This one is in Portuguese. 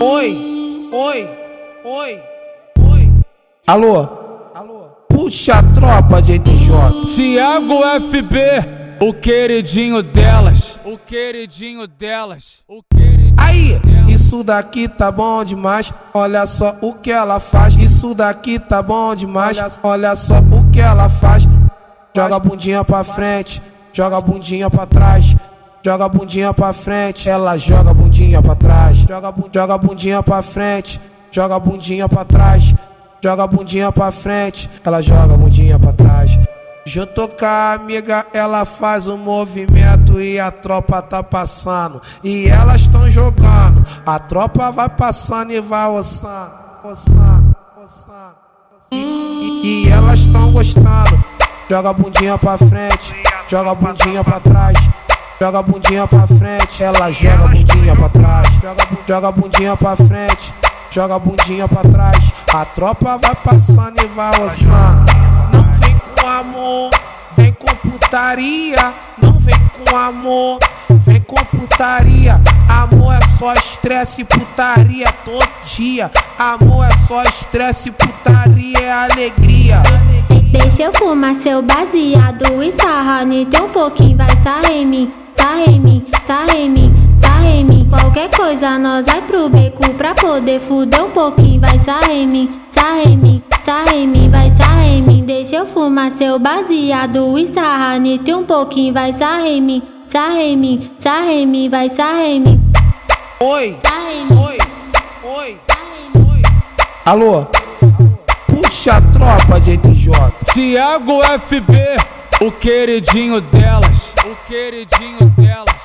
Oi, oi, oi, oi. Alô, alô. Puxa a tropa de ETJ. Tiago FB, o queridinho delas, o queridinho delas, o queridinho Aí, isso daqui tá bom demais. Olha só o que ela faz. Isso daqui tá bom demais. Olha só o que ela faz. Joga a bundinha pra frente, joga a bundinha pra trás. Joga a bundinha pra frente, ela joga a bundinha pra trás. Joga, joga a bundinha pra frente, joga a bundinha pra trás. Joga a bundinha pra frente, ela joga a bundinha pra trás. Junto com a amiga, ela faz o movimento e a tropa tá passando. E elas estão jogando, a tropa vai passando e vai ossando, ossando, ossando. E, e- e elas estão gostando. Joga a bundinha pra frente, joga a bundinha pra trás. Joga a bundinha pra frente, ela joga a bundinha pra trás. Joga, a bundinha pra frente, joga a bundinha pra trás. A tropa vai passando e vai ossando. Não vem com amor, vem com putaria. Não vem com amor, vem com putaria. Amor é só estresse e putaria todo dia. Amor é só estresse e putaria, é alegria. Deixa eu fumar seu baseado e sarra Então um pouquinho vai sarra em mim, sarra em mim, sarra em mim, sarra em mim Qualquer coisa nós vai pro beco pra poder fuder um pouquinho Vai sarra em mim, sarra em mim, sarra em mim, vai sarra em mim Deixa eu fumar seu baseado e sarra Então um pouquinho vai sarra em mim, sarra em mim, sarra em mim, vai sarra em mim Oi, Sarra em mim, oi, oi, oi. Alô, puxa a tropa de ETJ. Tiago FB, o queridinho delas, queridinho dela.